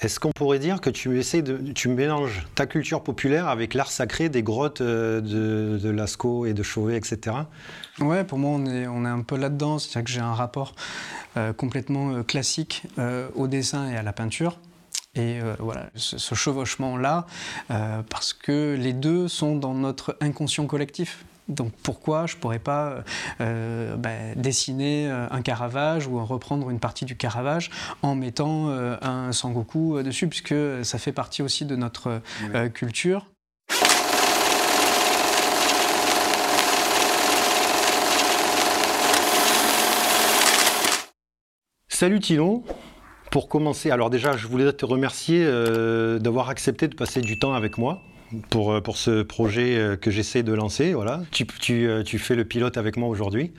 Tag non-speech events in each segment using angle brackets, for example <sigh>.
Est-ce qu'on pourrait dire que tu essaies de, tu mélanges ta culture populaire avec l'art sacré des grottes euh, de, Lascaux et de Chauvet, etc. Ouais, pour moi, on est, on un peu là-dedans. C'est-à-dire que j'ai un rapport euh, complètement euh, classique au dessin et à la peinture. Et voilà, ce, chevauchement-là, parce que les deux sont dans notre inconscient collectif. Donc pourquoi je ne pourrais pas euh, bah, dessiner euh, un Caravage ou reprendre une partie du Caravage en mettant euh, un Sangoku euh, dessus, puisque ça fait partie aussi de notre euh, culture. Salut Tilon. Pour commencer, alors déjà, je voulais te remercier euh, d'avoir accepté de passer du temps avec moi pour, euh, pour ce projet euh, que j'essaie de lancer. Voilà. Tu, tu, euh, tu fais le pilote avec moi aujourd'hui.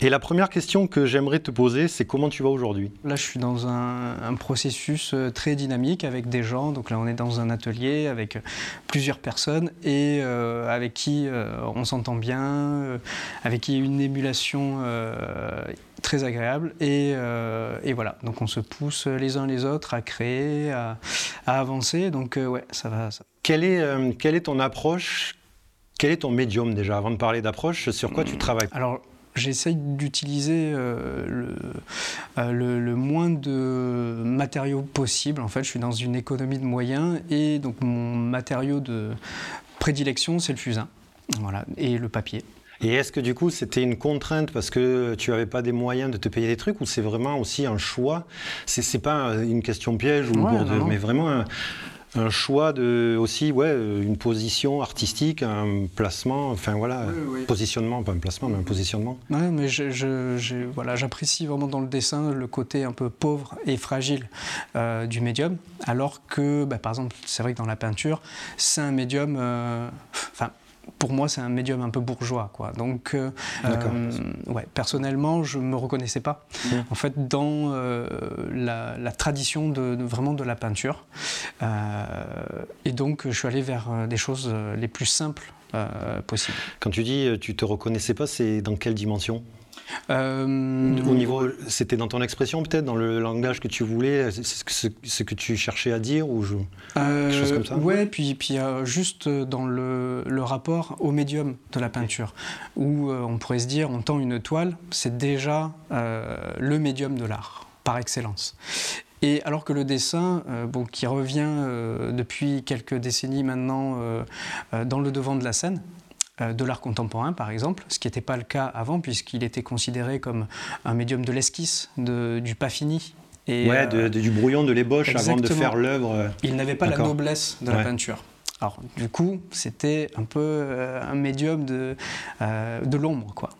Et la première question que j'aimerais te poser, c'est comment tu vas aujourd'hui? Là, je suis dans un, processus très dynamique avec des gens. Donc là, on est dans un atelier avec plusieurs personnes et avec qui on s'entend bien, avec qui il y a une émulation très agréable. Et, euh, et voilà, donc on se pousse les uns les autres à créer, à, à avancer. Donc euh, ouais, ça va. ça- quelle est, euh, quelle est ton approche? Quel est ton médium déjà Avant de parler d'approche, sur quoi tu travailles? Alors, j'essaye d'utiliser euh, le, le, le moins de matériaux possible. En fait, je suis dans une économie de moyens et donc mon matériau de prédilection, c'est le fusain. Voilà, et le papier. Et est-ce que du coup c'était une contrainte parce que tu n'avais pas des moyens de te payer des trucs ou c'est vraiment aussi un choix? C'est c'est pas une question piège ou Ouais, de- mais vraiment un, un choix de aussi ouais une position artistique, un placement, enfin voilà, Oui, oui. positionnement, pas un placement mais un positionnement. Ouais, mais je, je- je- voilà, j'apprécie vraiment dans le dessin le côté un peu pauvre et fragile euh, du médium, alors que, bah, par exemple, c'est vrai que dans la peinture, c'est un médium, euh, enfin, pour moi, c'est un médium un peu bourgeois, quoi. Donc, euh, euh, ouais, personnellement, je me reconnaissais pas, en fait, dans euh, la, la tradition de, de- vraiment de la peinture, et donc, je suis allé vers des choses les plus simples possibles. Quand tu dis tu te reconnaissais pas, c'est dans quelle dimension? Euh, Au niveau, c'était dans ton expression peut-être, dans le langage que tu voulais, c'est ce que, ce que tu cherchais à dire ou je... Quelque chose comme ça Ouais, puis, puis euh, juste dans le, le rapport au médium de la peinture, où euh, on pourrait se dire, on tend une toile, c'est déjà euh, le médium de l'art, par excellence. Et alors que le dessin, euh, bon, qui revient euh, depuis quelques décennies maintenant euh, euh, dans le devant de la scène, euh, de l'art contemporain par exemple, ce qui n'était pas le cas avant puisqu'il était considéré comme un médium de l'esquisse, du pas fini. Et, Ouais, euh, de- de- du brouillon, de l'ébauche avant de faire l'œuvre. euh. il n'avait pas la noblesse de la peinture. Alors, du coup, c'était un peu euh, un médium de, euh, de l'ombre, quoi.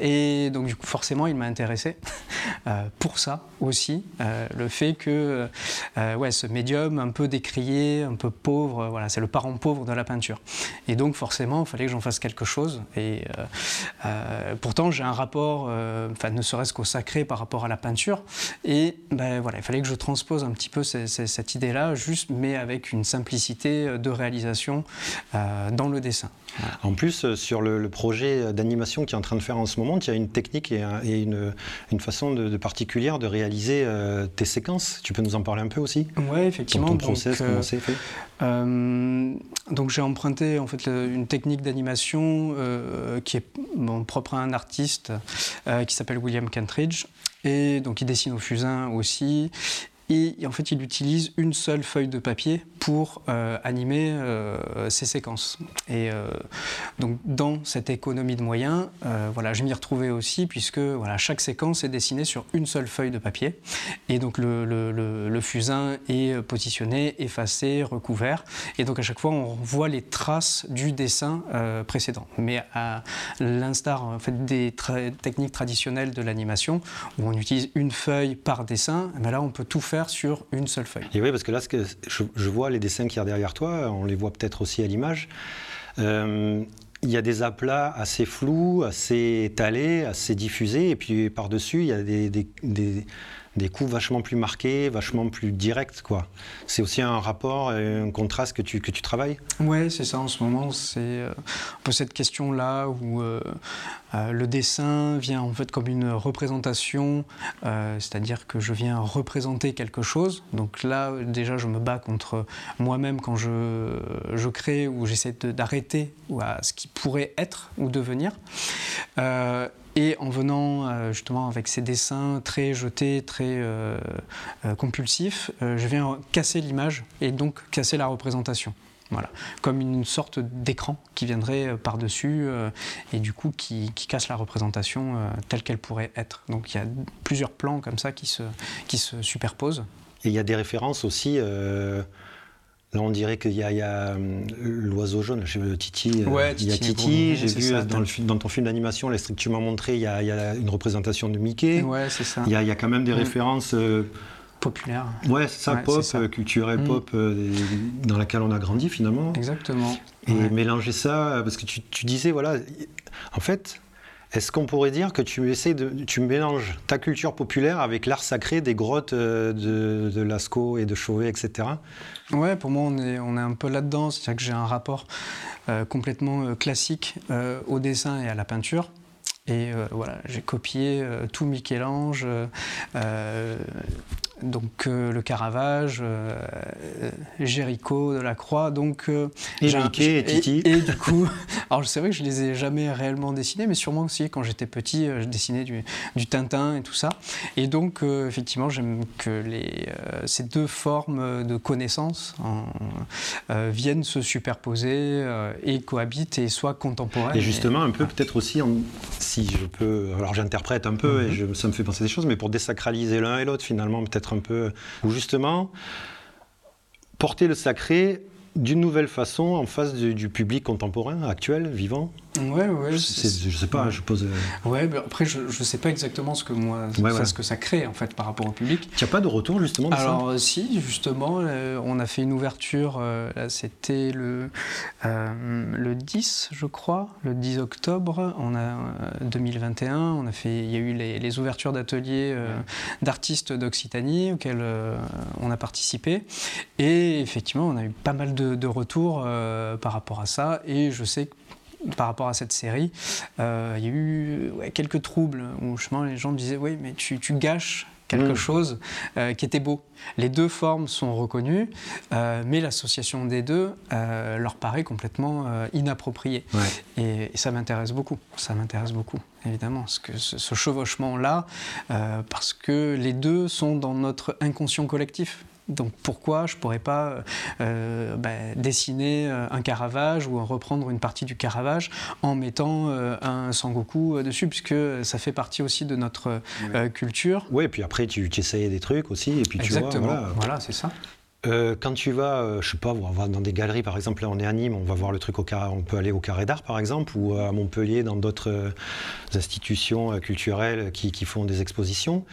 Et donc, du coup, forcément, il m'a intéressé <laughs> euh, pour ça aussi, euh, le fait que euh, ouais, ce médium un peu décrié, un peu pauvre, voilà, c'est le parent pauvre de la peinture. Et donc, forcément, il fallait que j'en fasse quelque chose. Et pourtant, j'ai un rapport, enfin, ne serait-ce qu'au sacré par rapport à la peinture. Et ben, voilà, il fallait que je transpose un petit peu ce- ce- cette idée-là, juste, mais avec une simplicité de réalisation dans le dessin. En plus, sur le, le projet d'animation qui est en train de faire en ce moment, tu as une technique et, un- et une, une façon de, de particulière de réaliser euh, tes séquences. Tu peux nous en parler un peu aussi? Dans effectivement. ton donc, process, euh, comment c'est fait? Euh, donc j'ai emprunté en fait le- une technique d'animation euh, qui est bon, propre à un artiste euh, qui s'appelle William Kentridge et donc il dessine au fusain aussi. Et en fait, il utilise une seule feuille de papier pour euh, animer euh, ses séquences. Et euh, donc, dans cette économie de moyens, euh, voilà, je m'y retrouvais aussi, puisque voilà, chaque séquence est dessinée sur une seule feuille de papier. Et donc, le, fusain est positionné, effacé, recouvert. Et donc, à chaque fois, on voit les traces du dessin euh, précédent. Mais à l'instar en fait, des techniques traditionnelles de l'animation, où on utilise une feuille par dessin, eh ben là, on peut tout faire sur une seule feuille. Et oui, parce que là, que je, vois les dessins qu'il y a derrière toi, on les voit peut-être aussi à l'image. Euh, il y a des aplats assez flous, assez étalés, assez diffusés, et puis par-dessus, il y a des- des coups vachement plus marqués, vachement plus directs, quoi. C'est aussi un rapport, un contraste que tu, que tu travailles? Ouais, c'est ça en ce moment. C'est euh, un peu cette question-là où euh, euh, le dessin vient en fait comme une représentation, c'est-à-dire que je viens représenter quelque chose. Donc là, déjà, je me bats contre moi-même quand je, je crée ou j'essaie d'arrêter à ce qui pourrait être ou devenir. Et en venant euh, justement avec ces dessins très jetés, très euh, euh, compulsifs, je viens casser l'image et donc casser la représentation. Voilà, comme une sorte d'écran qui viendrait par-dessus et du coup qui, casse la représentation telle qu'elle pourrait être. Donc il y a plusieurs plans comme ça qui se, qui se superposent. Et il y a des références aussi Là, on dirait qu'il y a, euh, l'oiseau jaune, Titi. Euh, il y a Titi, j'ai vu dans, le, dans, ton film d'animation, les que tu m'as montré, il y, a, une représentation de Mickey. Ouais, c'est ça. Il y, a, quand même des mm. références. Euh, populaires. Ouais, c'est ça, pop, culturel, mm. pop, dans laquelle on a grandi finalement. Exactement. Et mélanger ça, parce que tu, tu disais, voilà, en fait, est-ce qu'on pourrait dire que tu essaies de, tu mélanges ta culture populaire avec l'art sacré des grottes euh, de, Lascaux et de Chauvet, etc. Ouais, pour moi, on est, on est un peu là-dedans. C'est-à-dire que j'ai un rapport euh, complètement euh, classique au dessin et à la peinture. Et voilà, j'ai copié tout Michel-Ange, donc euh, le Caravage, euh, Géricault, Delacroix, donc euh, et Mickey et Titi. Et, du coup, <laughs> alors c'est vrai que je les ai jamais réellement dessinés, mais sûrement aussi quand j'étais petit, je dessinais du, Tintin et tout ça. Et donc effectivement, j'aime que les, ces deux formes de connaissances viennent se superposer et cohabitent et soient contemporaines. Et justement, un peu peut-être aussi, si je peux, alors j'interprète un peu et mhm. ça me fait penser des choses, mais pour désacraliser l'un et l'autre finalement peut-être un peu, ou justement porter le sacré d'une nouvelle façon en face du, public contemporain, actuel, vivant Ouais, ouais. Je, sais pas, je pose. Euh, ouais, mais après, je, ne sais pas exactement ce que moi, ce que ça crée en fait par rapport au public. Tu n'as pas de retour justement de Alors, euh, si, justement, euh, on a fait une ouverture, c'était le, le 10, je crois, le 10 octobre on a, 2021. On a fait, il y a eu les, ouvertures d'ateliers d'artistes d'Occitanie auxquels on a participé. Et effectivement, on a eu pas mal de, de retours par rapport à ça. Et je sais que par rapport à cette série, euh, il y a eu quelques troubles où justement les gens disaient oui mais tu, gâches quelque mm. chose euh, qui était beau. Les deux formes sont reconnues, euh, mais l'association des deux leur paraît complètement inappropriée. Et, ça m'intéresse beaucoup, ça m'intéresse beaucoup, évidemment, ce, que ce chevauchement-là, parce que les deux sont dans notre inconscient collectif. Donc pourquoi je ne pourrais pas euh, bah, dessiner euh, un Caravage ou reprendre une partie du Caravage en mettant euh, un Sangoku dessus, puisque ça fait partie aussi de notre culture. Oui, et puis après tu, tu essayes des trucs aussi, et puis tu vois. Voilà, voilà c'est ça. Euh, quand tu vas, euh, je sais pas, dans des galeries, par exemple, là on est à Nîmes, on va voir le truc au carré, on peut aller au Carré d'Art, par exemple, ou à Montpellier, dans d'autres institutions culturelles qui, font des expositions.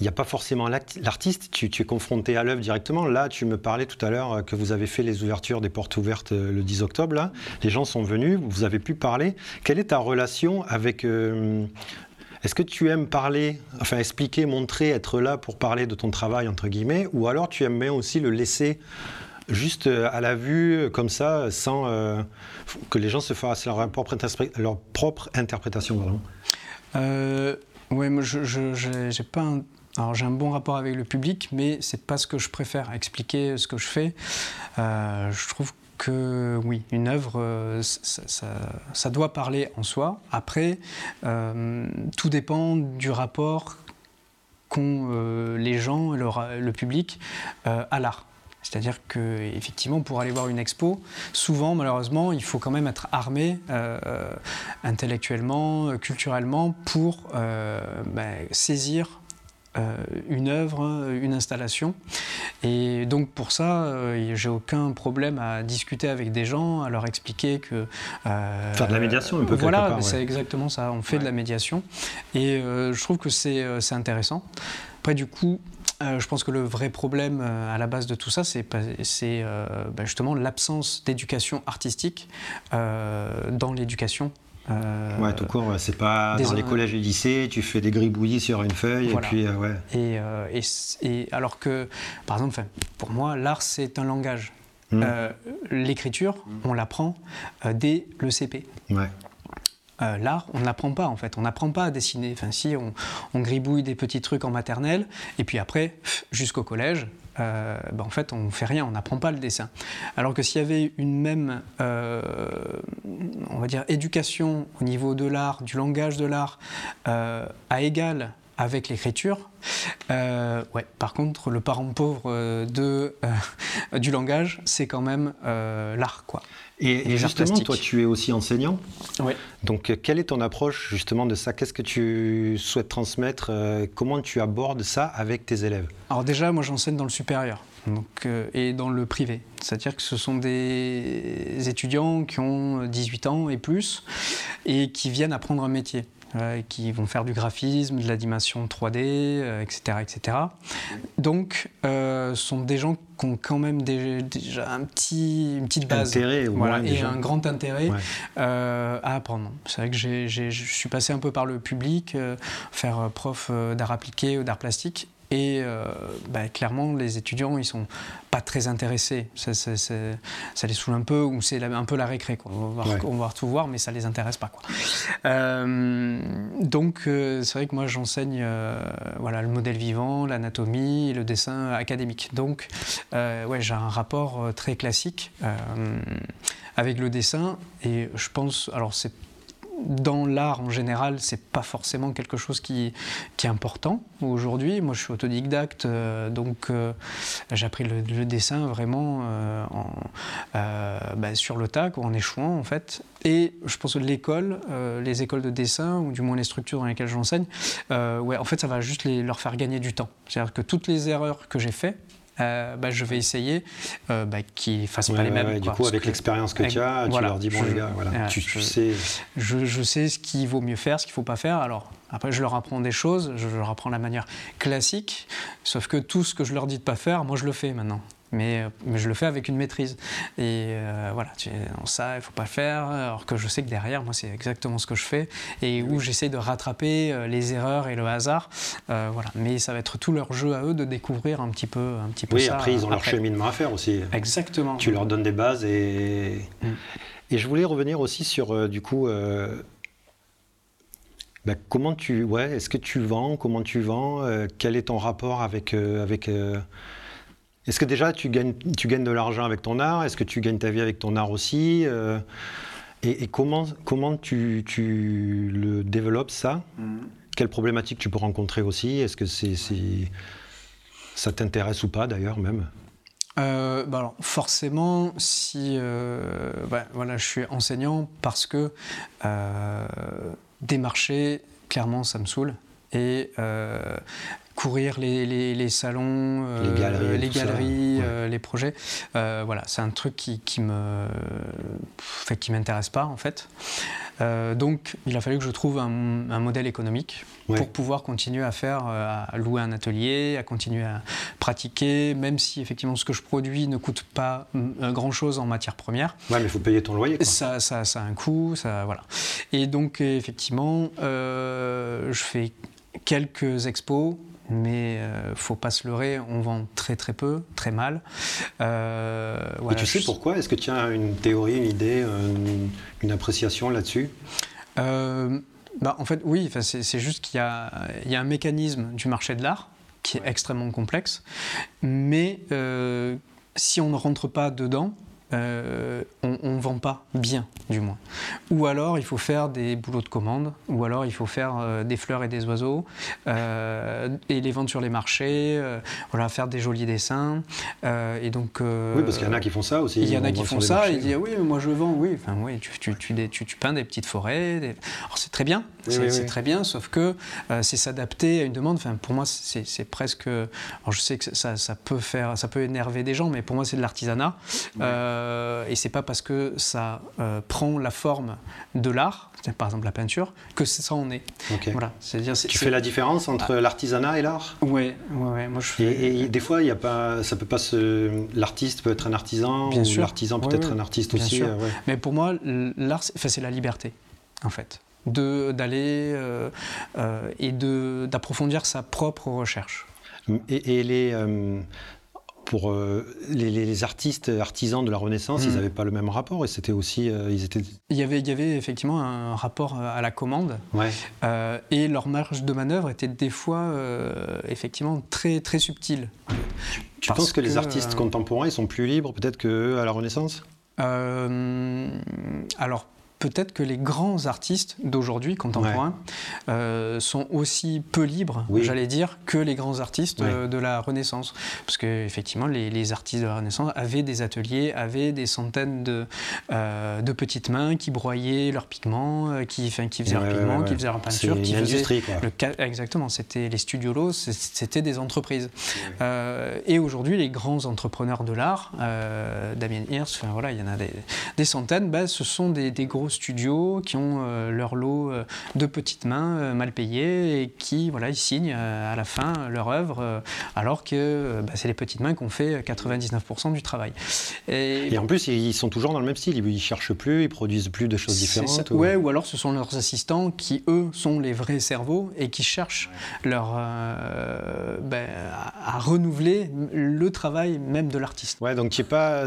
Il n'y a pas forcément l'artiste, tu, es confronté à l'œuvre directement. Là, tu me parlais tout à l'heure que vous avez fait les ouvertures des portes ouvertes le 10 octobre. Les gens sont venus, vous avez pu parler. Quelle est ta relation avec est-ce que tu aimes parler, enfin expliquer, montrer, être là pour parler de ton travail, entre guillemets, ou alors tu aimes bien aussi le laisser juste euh, à la vue, comme ça, sans euh, que les gens se fassent leur propre, interprétation euh, Oui, moi pas Alors j'ai un bon rapport avec le public, mais c'est pas ce que je préfère, expliquer ce que je fais. je trouve que oui, une œuvre, euh, ça, doit parler en soi. Après, euh, tout dépend du rapport qu'ont euh, les gens, le, public, à l'art. C'est-à-dire que effectivement, pour aller voir une expo, souvent, malheureusement, il faut quand même être armé intellectuellement, culturellement, pour ben, saisir euh, une œuvre, une installation. Et donc pour ça, euh, j'ai aucun problème à discuter avec des gens, à leur expliquer que... Euh, Faire de la médiation un peu Voilà, c'est exactement ça, on fait de la médiation. Et je trouve que c'est intéressant. Après du coup, je pense que le vrai problème à la base de tout ça, c'est ben justement l'absence d'éducation artistique dans l'éducation Euh, ouais, tout court, c'est pas dans les collèges et lycées, tu fais des gribouillis sur une feuille et puis ouais. Et, et, alors que, par exemple, pour moi, l'art c'est un langage. Mmh. L'écriture, on l'apprend dès le CP. Ouais. Euh, l'art, on n'apprend pas en fait. On n'apprend pas à dessiner. Enfin, si on, gribouille des petits trucs en maternelle, et puis après, jusqu'au collège, euh, ben, en fait, on fait rien, on n'apprend pas le dessin. Alors que s'il y avait une même, euh, on va dire, éducation au niveau de l'art, du langage de l'art, à égal avec l'écriture, ouais. Par contre, le parent pauvre de, <laughs> du langage, c'est quand même l'art, quoi. Et, justement, toi, tu es aussi enseignant. Oui. Donc, quelle est ton approche justement de ça? Qu'est-ce que tu souhaites transmettre euh, Comment tu abordes ça avec tes élèves? Alors déjà, moi, j'enseigne dans le supérieur donc, euh, et dans le privé. C'est-à-dire que ce sont des étudiants qui ont 18 ans et plus et qui viennent apprendre un métier. Euh, qui vont faire du graphisme, de l'animation 3D, etc., etc. Donc, euh, sont des gens qui ont quand même déjà un petit, une petite base intérêt, voilà, et un grand intérêt euh, à apprendre. C'est vrai que je suis passé un peu par le public, faire prof d'art appliqué ou d'art plastique, et euh, bah, clairement, les étudiants, ils sont pas très intéressés. Ça, les saoule un peu, ou c'est un peu la récré. Quoi. On, va voir, tout voir, mais ça les intéresse pas. Quoi. Euh, donc, euh, c'est vrai que moi, j'enseigne voilà, le modèle vivant, l'anatomie, le dessin académique. Donc, ouais, j'ai un rapport très classique avec le dessin, et je pense, alors c'est dans l'art en général, c'est pas forcément quelque chose qui, est important aujourd'hui. Moi, je suis autodidacte, euh, donc euh, j'ai appris le, dessin vraiment euh, bah, sur le tac ou en échouant en fait. Et je pense que l'école, les écoles de dessin, ou du moins les structures dans lesquelles j'enseigne, ouais, en fait, ça va juste leur faire gagner du temps. C'est-à-dire que toutes les erreurs que j'ai faites, euh, bah, je vais essayer euh, bah, qu'ils ne fassent pas les mêmes. du coup, avec l'expérience que tu as, tu leur dis bon, les gars, voilà, tu, je, sais. Je, sais ce qu'il vaut mieux faire, ce qu'il ne faut pas faire. Alors, après, je leur apprends des choses, je leur apprends la manière classique, sauf que tout ce que je leur dis de ne pas faire, moi, je le fais maintenant mais, mais, je le fais avec une maîtrise. Et euh, voilà, tu, ça, il ne faut pas le faire, alors que je sais que derrière, moi, c'est exactement ce que je fais, et où j'essaie de rattraper euh, les erreurs et le hasard. Euh, voilà. Mais ça va être tout leur jeu à eux de découvrir un petit peu, un petit peu oui, ça. Oui, après, ils ont leur cheminement à faire aussi. Exactement. Tu leur donnes des bases et... Mm. Et je voulais revenir aussi sur, du coup... Bah, comment tu, ouais, est-ce que tu vends Comment tu vends Quel est ton rapport avec, avec est-ce que déjà tu gagnes, tu gagnes de l'argent avec ton art? Est-ce que tu gagnes ta vie avec ton art aussi euh, et, comment, comment tu, tu, le développes ça? Mm. Quelles problématiques tu peux rencontrer aussi? Est-ce que c'est, ça t'intéresse ou pas d'ailleurs même? Euh, bah alors forcément, si euh, bah, voilà, je suis enseignant parce que démarcher, clairement, ça me saoule. Et courir les, les, salons, les galeries, les, galeries, euh, les projets. Euh, voilà, c'est un truc qui, qui me, fait, qui m'intéresse pas en fait. Euh, donc, il a fallu que je trouve un, modèle économique pour pouvoir continuer à faire, à louer un atelier, à continuer à pratiquer, même si effectivement ce que je produis ne coûte pas grand-chose en matière première. Ouais, mais il faut payer ton loyer. Quoi. Ça, ça, ça, a un coût, ça, voilà. Et donc, effectivement, je fais quelques expos mais euh, faut pas se leurrer, on vend très très peu, très mal. Euh, Et tu sais pourquoi? Est-ce que tu as une théorie, une idée, une, appréciation là-dessus? Euh, bah, En fait, oui, c'est juste qu'il y, y, a un mécanisme du marché de l'art qui est extrêmement complexe, mais euh, si on ne rentre pas dedans, euh, on ne vend pas bien, du moins. Ou alors il faut faire des boulots de commande, ou alors il faut faire euh, des fleurs et des oiseaux, euh, et les vendre sur les marchés, voilà, faire des jolis dessins. et donc, oui, parce qu'il y en a qui font ça aussi. Il y en a qui font ça, et ils disent oui, mais moi je vends, oui, enfin, oui tu, tu, tu, tu peins des petites forêts. c'est très bien, c'est très bien, sauf que c'est s'adapter à une demande. Enfin, pour moi, c'est presque. Alors, je sais que ça, ça, peut faire, ça peut énerver des gens, mais pour moi, c'est de l'artisanat. Euh, et c'est pas parce que ça euh, prend la forme de l'art, par exemple la peinture, que ça en est. Voilà. C'est-à-dire, tu fais la différence entre ah. l'artisanat et l'art? Oui, ouais, moi je fais... et, des fois, il y a pas, ça peut pas se... l'artiste peut être un artisan, Bien ou l'artisan peut être un artiste aussi. Euh, Mais pour moi, l'art, c'est la liberté. en fait, d'aller et d'approfondir sa propre recherche. Et, les, pour euh, les, artistes artisans de la Renaissance, ils n'avaient mm. pas le même rapport et c'était aussi euh, ils étaient. Il y avait il y avait effectivement un rapport à la commande euh, et leur marge de manœuvre était des fois effectivement très très subtile. Tu, penses que, les artistes contemporains ils sont plus libres peut-être que à la Renaissance? Alors peut-être que les grands artistes d'aujourd'hui, contemporains, euh, sont aussi peu libres, j'allais dire, que les grands artistes euh, de la Renaissance. Parce qu'effectivement, les, les, artistes de la Renaissance avaient des ateliers, avaient des centaines de, euh, de petites mains qui broyaient leurs pigments, qui, qui faisaient leurs pigments, qui faisaient leur peinture. qui industrie, quoi. Le, exactement, c'était les studiolos, c'était des entreprises. et aujourd'hui, les grands entrepreneurs de l'art, Damien Hirst, enfin, voilà, il y en a des, des centaines, bah, ce sont des, des gros studios qui ont euh, leur lot euh, de petites mains euh, mal payées et qui voilà, ils signent à la fin leur œuvre alors que bah, c'est les petites mains qui ont fait 99% du travail. Et, en plus, ils sont toujours dans le même style, ils ne cherchent plus, ils produisent plus de choses différentes. Ou... Ouais, ou alors ce sont leurs assistants qui, eux, sont les vrais cerveaux et qui cherchent leur, ben, à, renouveler le travail même de l'artiste. Ouais, donc tu pas,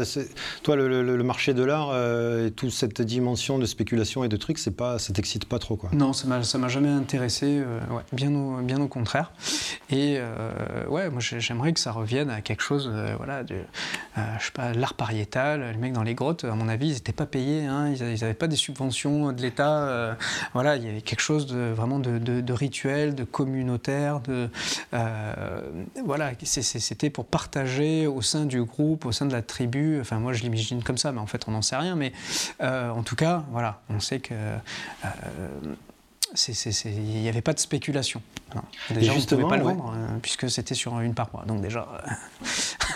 toi, le, marché de l'art et toute cette dimension de spéculation et de trucs, c'est pas, ça t'excite pas trop quoi. Non, ça m'a, ça m'a jamais intéressé, euh, ouais, bien, au, bien au contraire. Et euh, ouais, moi j'aimerais que ça revienne à quelque chose, euh, voilà, de, je sais pas, l'art pariétal. Les mecs dans les grottes, à mon avis, ils n'étaient pas payés, hein, ils n'avaient pas des subventions de l'État. voilà, il y avait quelque chose de vraiment de, de, rituel, de communautaire, de voilà, c'était pour partager au sein du groupe, au sein de la tribu. Enfin, moi je l'imagine comme ça, mais en fait on n'en sait rien. Mais en tout cas, voilà on sait que euh, il n'y avait pas de spéculation. Déjà, on ne pouvait pas le vendre, euh, puisque c'était sur une paroi. Donc déjà,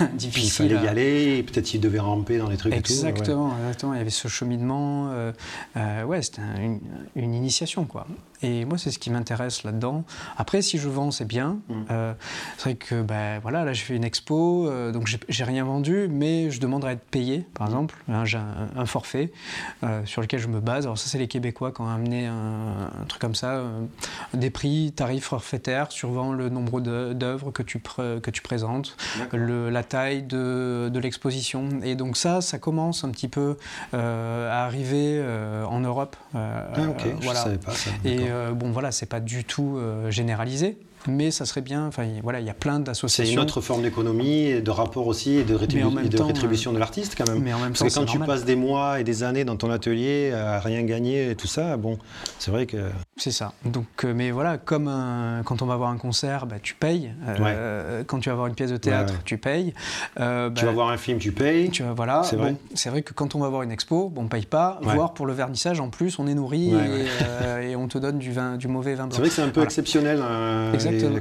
euh, <laughs> difficile. il fallait y aller, peut-être qu'il devait ramper dans les trucs exactement, et tout. Exactement, il y avait ce cheminement. ouais, c'était une, initiation, quoi. Et moi, c'est ce qui m'intéresse là-dedans. Après, si je vends, c'est bien. Mm. Euh, c'est vrai que, ben, voilà, là, je fais une expo, euh, donc j'ai rien vendu, mais je demanderai à être payé, par exemple. Hein, j'ai un, forfait euh, sur lequel je me base. Alors, ça, c'est les Québécois qui ont amené un, truc comme ça, des prix, tarifs forfaitaires, suivant le nombre d'œuvres que, tu que tu présentes, le, la taille de, de l'exposition. Et donc, ça, ça commence un petit peu à arriver en Europe. ah, ok, voilà. je savais pas ça. Euh, bon, voilà, c'est pas du tout euh, généralisé mais ça serait bien. Enfin, voilà, il y a plein d'associations. C'est une autre forme d'économie, de rapport aussi et de, rétribution de l'artiste quand même. Mais en même Parce que quand tu passes des mois et des années dans ton atelier à rien gagner et tout ça, bon, c'est vrai que. C'est ça. Donc, euh, mais voilà, comme quand on va voir un concert, bah, tu payes. Euh, quand tu vas voir une pièce de théâtre, tu payes. Euh, tu vas bah, voir un film, tu payes. Tu voilà. C'est vrai. c'est vrai que quand on va voir une expo, bon, on paye pas. Voir pour le vernissage, en plus, on est nourri et, on te donne du vin, du mauvais vin blanc. C'est vrai que c'est un peu exceptionnel. Hein,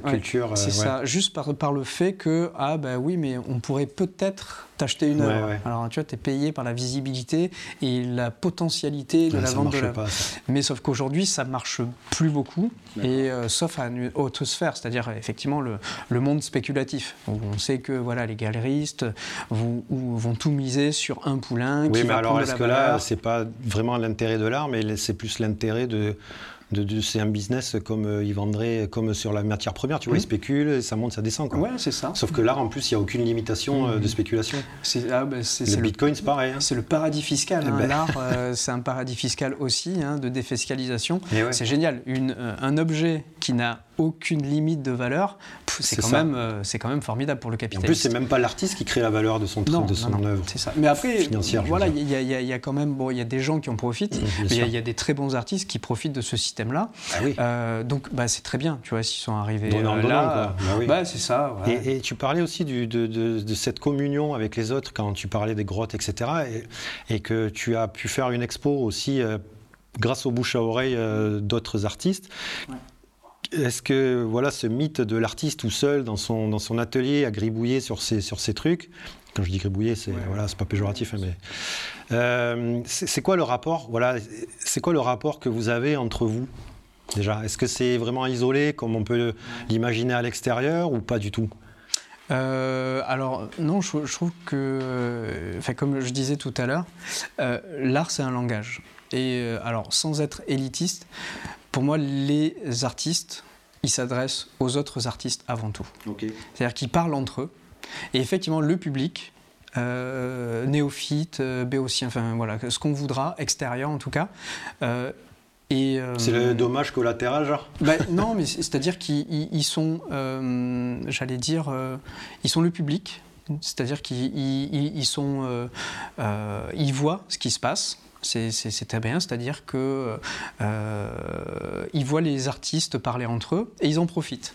culture. c'est ça, juste par, par le fait que, ah ben oui, mais on pourrait peut-être t'acheter une œuvre. Alors tu vois, tu es payé par la visibilité et la potentialité de la vente de l'œuvre. Mais sauf qu'aujourd'hui, ça marche plus beaucoup, et euh, sauf à une haute sphère, c'est-à-dire effectivement le, le, monde spéculatif. on sait que voilà, les galeristes vont, vont tout miser sur un poulain. Oui, qui mais va alors est-ce que là, c'est pas vraiment l'intérêt de l'art, mais c'est plus l'intérêt de c'est un business comme euh, ils vendraient comme sur la matière première, tu vois, ils spéculent, ça monte, ça descend. Quoi. Ouais, c'est ça. Sauf que là, en plus, il n'y a aucune limitation euh, de spéculation. C'est, ah, bah, le Bitcoin, c'est pareil. Hein. C'est le paradis fiscal. Eh hein. ben. L'art, euh, <laughs> c'est un paradis fiscal aussi, hein, de défiscalisation. Eh c'est génial. Une, un objet qui n'a aucune limite de valeur, c'est quand, même, euh, c'est quand même formidable pour le capitaliste. En plus, c'est même pas l'artiste qui crée la valeur de son, non, de son œuvre. C'est ça. Mais après, voilà, il y, y, a quand même, bon, il y a des gens qui en profitent, mais il y, a des très bons artistes qui profitent de ce système-là. Ah oui. euh, donc, bah, c'est très bien, tu vois, s'ils sont arrivés euh, là. Bah, oui. bah, c'est ça. Et, tu parlais aussi du, de, de, de, cette communion avec les autres quand tu parlais des grottes, etc. Et, et que tu as pu faire une expo aussi. Euh, grâce aux bouche à oreille d'autres artistes. Ouais. Est-ce que voilà ce mythe de l'artiste tout seul dans son, dans son atelier à gribouiller sur ses, sur ses trucs, quand je dis gribouiller, c'est voilà, c'est pas péjoratif, hein, mais euh, c'est quoi le rapport Voilà, c'est quoi le rapport que vous avez entre vous déjà? Est-ce que c'est vraiment isolé comme on peut l'imaginer à l'extérieur ou pas du tout? Euh, alors non, je, trouve que, enfin, comme je disais tout à l'heure, euh, l'art c'est un langage. Et alors, sans être élitiste, pour moi, les artistes, ils s'adressent aux autres artistes avant tout. C'est-à-dire qu'ils parlent entre eux. Et effectivement, le public, euh, néophyte, euh, béotien, enfin voilà, ce qu'on voudra, extérieur en tout cas. Euh, et, c'est le dommage collatéral, genre? Ben, Non, mais c'est-à-dire qu'ils sont, j'allais dire, ils sont le public, c'est-à-dire qu'ils sont, ils voient ce qui se passe. C'est très bien, c'est-à-dire qu'ils voient les artistes parler entre eux et ils en profitent.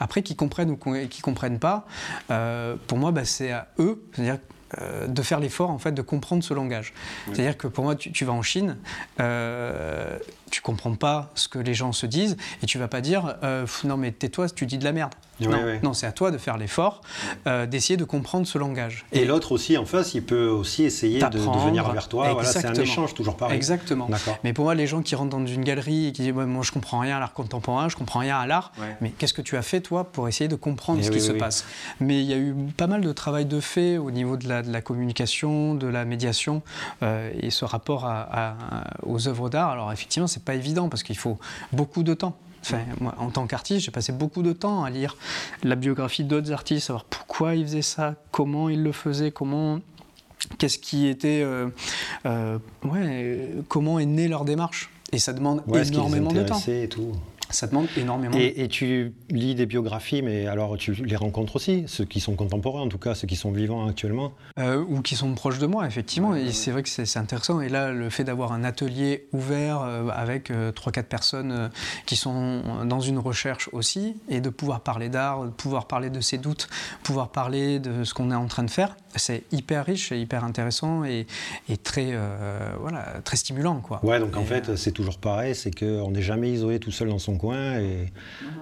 Après, qu'ils comprennent ou qu'ils ne comprennent pas, pour moi, bah, c'est à eux, c'est-à-dire euh, de faire l'effort en fait de comprendre ce langage. C'est-à-dire que pour moi, tu, vas en Chine, euh, tu comprends pas ce que les gens se disent et tu vas pas dire euh, non mais tais-toi, tu dis de la merde non, c'est à toi de faire l'effort, euh, d'essayer de comprendre ce langage. Et, l'autre aussi en face, il peut aussi essayer de, venir vers toi. Voilà, c'est un échange toujours pareil. Exactement. Mais pour moi, les gens qui rentrent dans une galerie et qui disent moi je comprends rien à l'art contemporain, je comprends rien à l'art, mais qu'est-ce que tu as fait toi pour essayer de comprendre eh ce qui se passe? Mais il y a eu pas mal de travail de fait au niveau de la, communication, de la médiation euh, et ce rapport aux œuvres d'art. Alors effectivement, c'est pas évident parce qu'il faut beaucoup de temps moi, en tant qu'artiste, j'ai passé beaucoup de temps à lire la biographie d'autres artistes, savoir pourquoi ils faisaient ça, comment ils le faisaient, comment, qu'est-ce qui était, euh, euh, ouais, comment est née leur démarche. Et ça demande énormément de temps. Et tout. Ça demande énormément. Et, et, tu lis des biographies, mais alors tu les rencontres aussi, ceux qui sont contemporains en tout cas, ceux qui sont vivants actuellement euh, Ou qui sont proches de moi, effectivement. Et c'est vrai que c'est intéressant. Et là, le fait d'avoir un atelier ouvert euh, avec euh, 3-4 personnes euh, qui sont dans une recherche aussi, et de pouvoir parler d'art, de pouvoir parler de ses doutes, pouvoir parler de ce qu'on est en train de faire, c'est hyper riche et hyper intéressant et, et très, voilà, très stimulant. Quoi. Ouais, donc en fait, c'est toujours pareil, c'est qu'on n'est jamais isolé tout seul dans son coin et,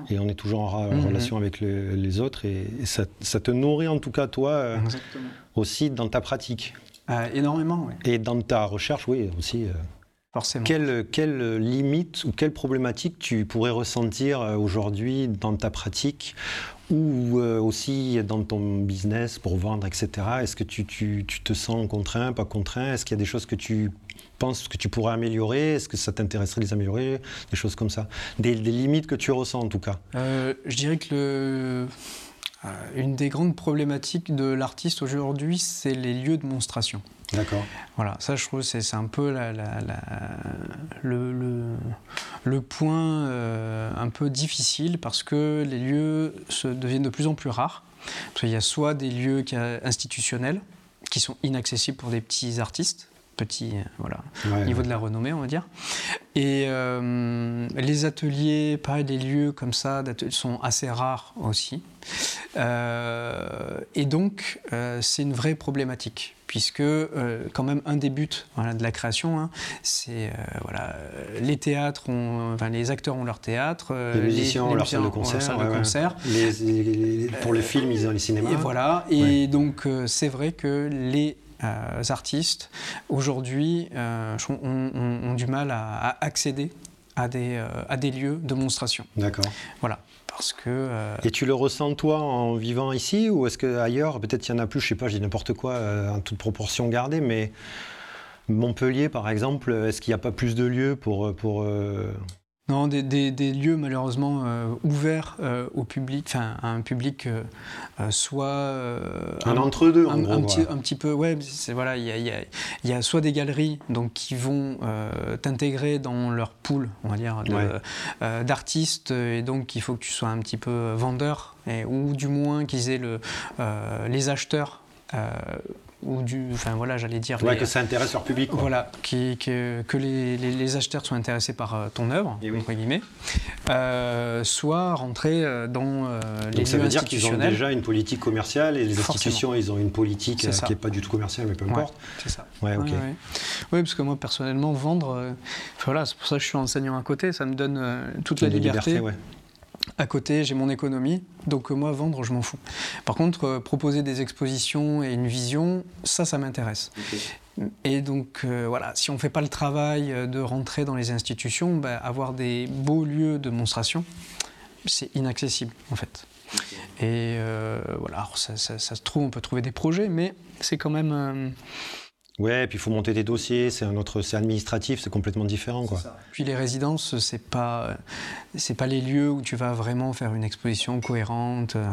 et on est toujours en, mhm. relation avec les autres et, ça, te nourrit en tout cas toi euh, aussi dans ta pratique. Euh, énormément, oui. Et dans ta recherche, oui, aussi. Euh, Forcément. Quelle, quelle, limite ou quelle problématique tu pourrais ressentir aujourd'hui dans ta pratique ou aussi dans ton business pour vendre, etc. Est-ce que tu, tu, tu, te sens contraint, pas contraint? Est-ce qu'il y a des choses que tu penses que tu pourrais améliorer Est-ce que ça t'intéresserait de les améliorer Des choses comme ça. Des, limites que tu ressens en tout cas. Euh, je dirais que le... Euh, une des grandes problématiques de l'artiste aujourd'hui, c'est les lieux de monstration. D'accord. Voilà, ça je trouve c'est un peu la, le, le, le, point euh, un peu difficile parce que les lieux se deviennent de plus en plus rares. Parce qu'il y a soit des lieux institutionnels qui sont inaccessibles pour des petits artistes, petit euh, voilà, niveau de la renommée, on va dire. Et euh, les ateliers, pareil, des lieux comme ça sont assez rares aussi. Euh, et donc, c'est une vraie problématique puisque quand même un des buts voilà, de la création, hein, c'est voilà, les théâtres, ont, enfin, les acteurs ont leur théâtre, les musiciens ont leur salle de concert, pour les films, ils ont les cinémas. Et voilà, et donc c'est vrai que les euh, artistes, aujourd'hui, euh, ont, du mal à, accéder à des, euh, à des lieux de monstration. D'accord. Voilà. Parce que, Et tu le ressens toi en vivant ici ou est-ce qu'ailleurs, peut-être il y en a plus, je sais pas, je dis n'importe quoi, en toute proportion gardée, mais Montpellier par exemple, est-ce qu'il n'y a pas plus de lieux pour, pour non, des, lieux malheureusement euh, ouverts euh, au public, enfin à un public euh, soit un, entre-deux, un, un, petit, un, petit, peu, ouais, c'est voilà, il y a, y a, soit des galeries donc qui vont t'intégrer dans leur pool, on va dire, d'artistes, et donc il faut que tu sois un petit peu vendeur, et, ou du moins qu'ils aient le, les acheteurs ou du, enfin voilà, j'allais dire. Ouais, que ça intéresse leur public. Voilà, qui, que, que les, les, acheteurs soient intéressés par euh, ton œuvre, eh entre guillemets, euh, soit rentrer euh, dans euh, les Donc ça veut dire qu'ils ont déjà une politique commerciale et les institutions, ils ont une politique qui n'est pas du tout commerciale, mais peu importe. c'est ça. Ouais, ok. Oui, parce que moi personnellement, vendre, voilà, c'est pour ça que je suis enseignant à côté, ça me donne toute la liberté. liberté à côté, j'ai mon économie, donc euh, moi, vendre, je m'en fous. Par contre, euh, proposer des expositions et une vision, ça, ça m'intéresse. Et donc, euh, voilà, si on ne fait pas le travail de rentrer dans les institutions, bah, avoir des beaux lieux de monstration, c'est inaccessible, en fait. Et voilà, ça, se trouve, on peut trouver des projets, mais c'est quand même Ouais, puis il faut monter des dossiers, c'est un autre, c'est administratif, c'est complètement différent, quoi. Puis les résidences, c'est pas, c'est pas les lieux où tu vas vraiment faire une exposition cohérente. euh,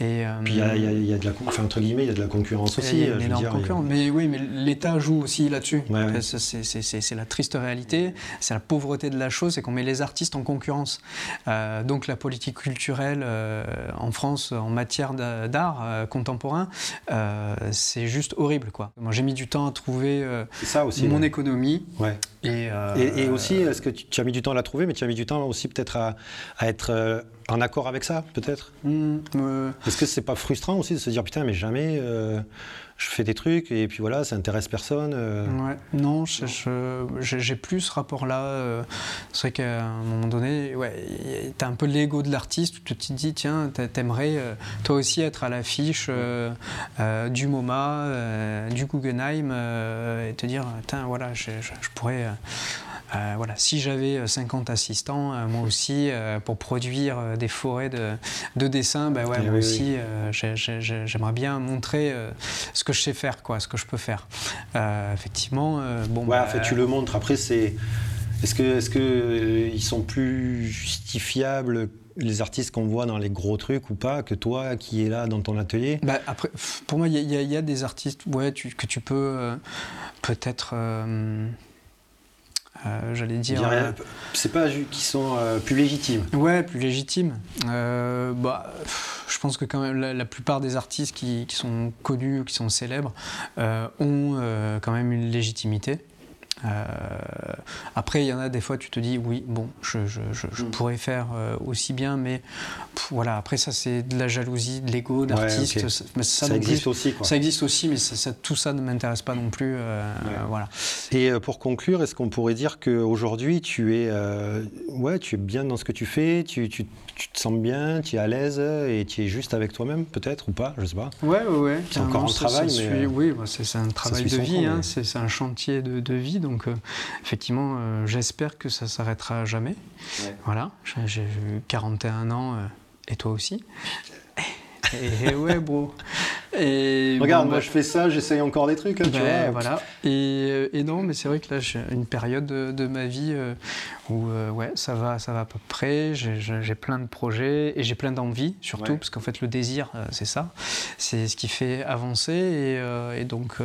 et euh, Puis il y a, y y de la, enfin, entre guillemets, il y a de la concurrence aussi. y a euh, une énorme dire, a-. Mais oui, mais l'État joue aussi là-dessus. Ouais, ouais. Ça, C'est la triste réalité, c'est la pauvreté de la chose, c'est qu'on met les artistes en concurrence. Euh, donc la politique culturelle euh, en France en matière d'a- d'art contemporain, c'est juste horrible. Quoi. Moi j'ai mis du temps à trouver euh, C'est ça aussi. mon ouais. économie. Ouais. Et, euh, Et, et aussi, est-ce que tu, tu as mis du temps à la trouver, mais tu as mis du temps aussi peut-être à, à être euh, en accord avec ça, peut-être? Euh, Est-ce que c'est pas frustrant aussi de se dire putain, mais jamais je fais des trucs et puis voilà, ça intéresse personne euh. Ouais, non, j'ai plus ce rapport-là. euh, C'est vrai qu'à un moment donné, ouais, tu as un peu l'ego de l'artiste où tu te dis, tiens, t'a- t'aimerais euh, toi aussi être à l'affiche du MoMA, du Guggenheim, et te dire, tiens, voilà, je pourrais. Euh, euh, voilà, si j'avais 50 assistants, euh, moi aussi, euh, pour produire euh, des forêts de, de dessins, bah ouais, moi oui, aussi, euh, j'ai- j'ai- j'ai- j'aimerais bien montrer euh, ce que je sais faire, quoi, ce que je peux faire. Euh, effectivement, euh, bon. Ouais, bah, en fait, tu le montres. Après, c'est. Est-ce que, est-ce que euh, ils sont plus justifiables les artistes qu'on voit dans les gros trucs ou pas que toi qui es là dans ton atelier? Bah, après, pour moi, il y, a- y y des artistes, ouais, tu- que tu peux euh, peut-être, euh, euh, j'allais dire. euh, C'est pas qui sont euh, plus légitimes. Ouais, plus légitime. Euh, bah, je pense que quand même la, la plupart des artistes qui, qui sont connus, qui sont célèbres, ont quand même une légitimité. Euh, après, il y en a des fois, tu te dis, oui, bon, je, je- je- je Mm. pourrais faire euh, aussi bien, mais pff, voilà, après ça, c'est de la jalousie, de l'ego d'artiste. Ça- mais ça, Ça, non plus, existe aussi, quoi. ça existe aussi, mais ça- ça- tout ça ne m'intéresse pas non plus. euh, Ouais. voilà. Et pour conclure, est-ce qu'on pourrait dire qu'aujourd'hui, tu es, ouais, tu es bien dans ce que tu fais, tu, tu- tu te sens bien, tu es à l'aise et tu es juste avec toi-même, peut-être, ou pas, je sais pas. Ouais, ouais, ouais. C'est encore un travail, mais, suit- oui, bah, c'est un travail de vie, hein, mais- c'est c'est un chantier de, de vie. Donc, euh, effectivement, euh, j'espère que ça s'arrêtera jamais. Ouais. Voilà, j'ai j'ai eu 41 ans, euh, et toi aussi. Et, <laughs> et ouais, bro. Et Regarde, bon, moi bah, je fais ça, j'essaye encore des trucs, hein, tu vois. voilà. Et, euh, et non, mais c'est vrai que là, j'ai une période de, de ma vie euh, où euh, ouais, ça va, ça va à peu près. J'ai- plein de projets et j'ai plein d'envies, surtout Ouais. parce qu'en fait, le désir, euh, c'est ça, c'est ce qui fait avancer. Et, et donc,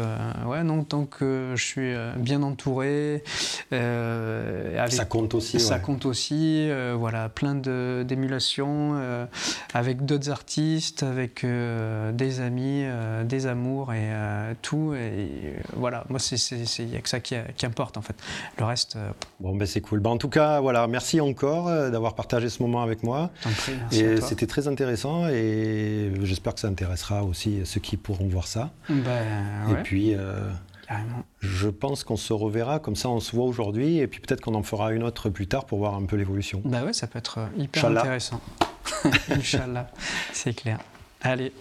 ouais, non, tant que je suis bien entouré, avec Ça compte aussi. ça ouais. compte aussi, voilà, plein d'émulations avec d'autres artistes, avec des amis, euh, des amours et euh, tout. Et euh, voilà, moi, c'est il n'y a que ça qui, qui importe en fait. Le reste, Bon, ben c'est cool. Ben, en tout cas, voilà, merci encore d'avoir partagé ce moment avec moi. t'en prie, merci Et c'était très intéressant et j'espère que ça intéressera aussi ceux qui pourront voir ça. Ben, Et puis, carrément. je pense qu'on se reverra, comme ça on se voit aujourd'hui, et puis peut-être qu'on en fera une autre plus tard pour voir un peu l'évolution. Bah ouais, ça peut être hyper Inch'Allah. intéressant. <laughs> Inch'Allah, c'est clair. Allez,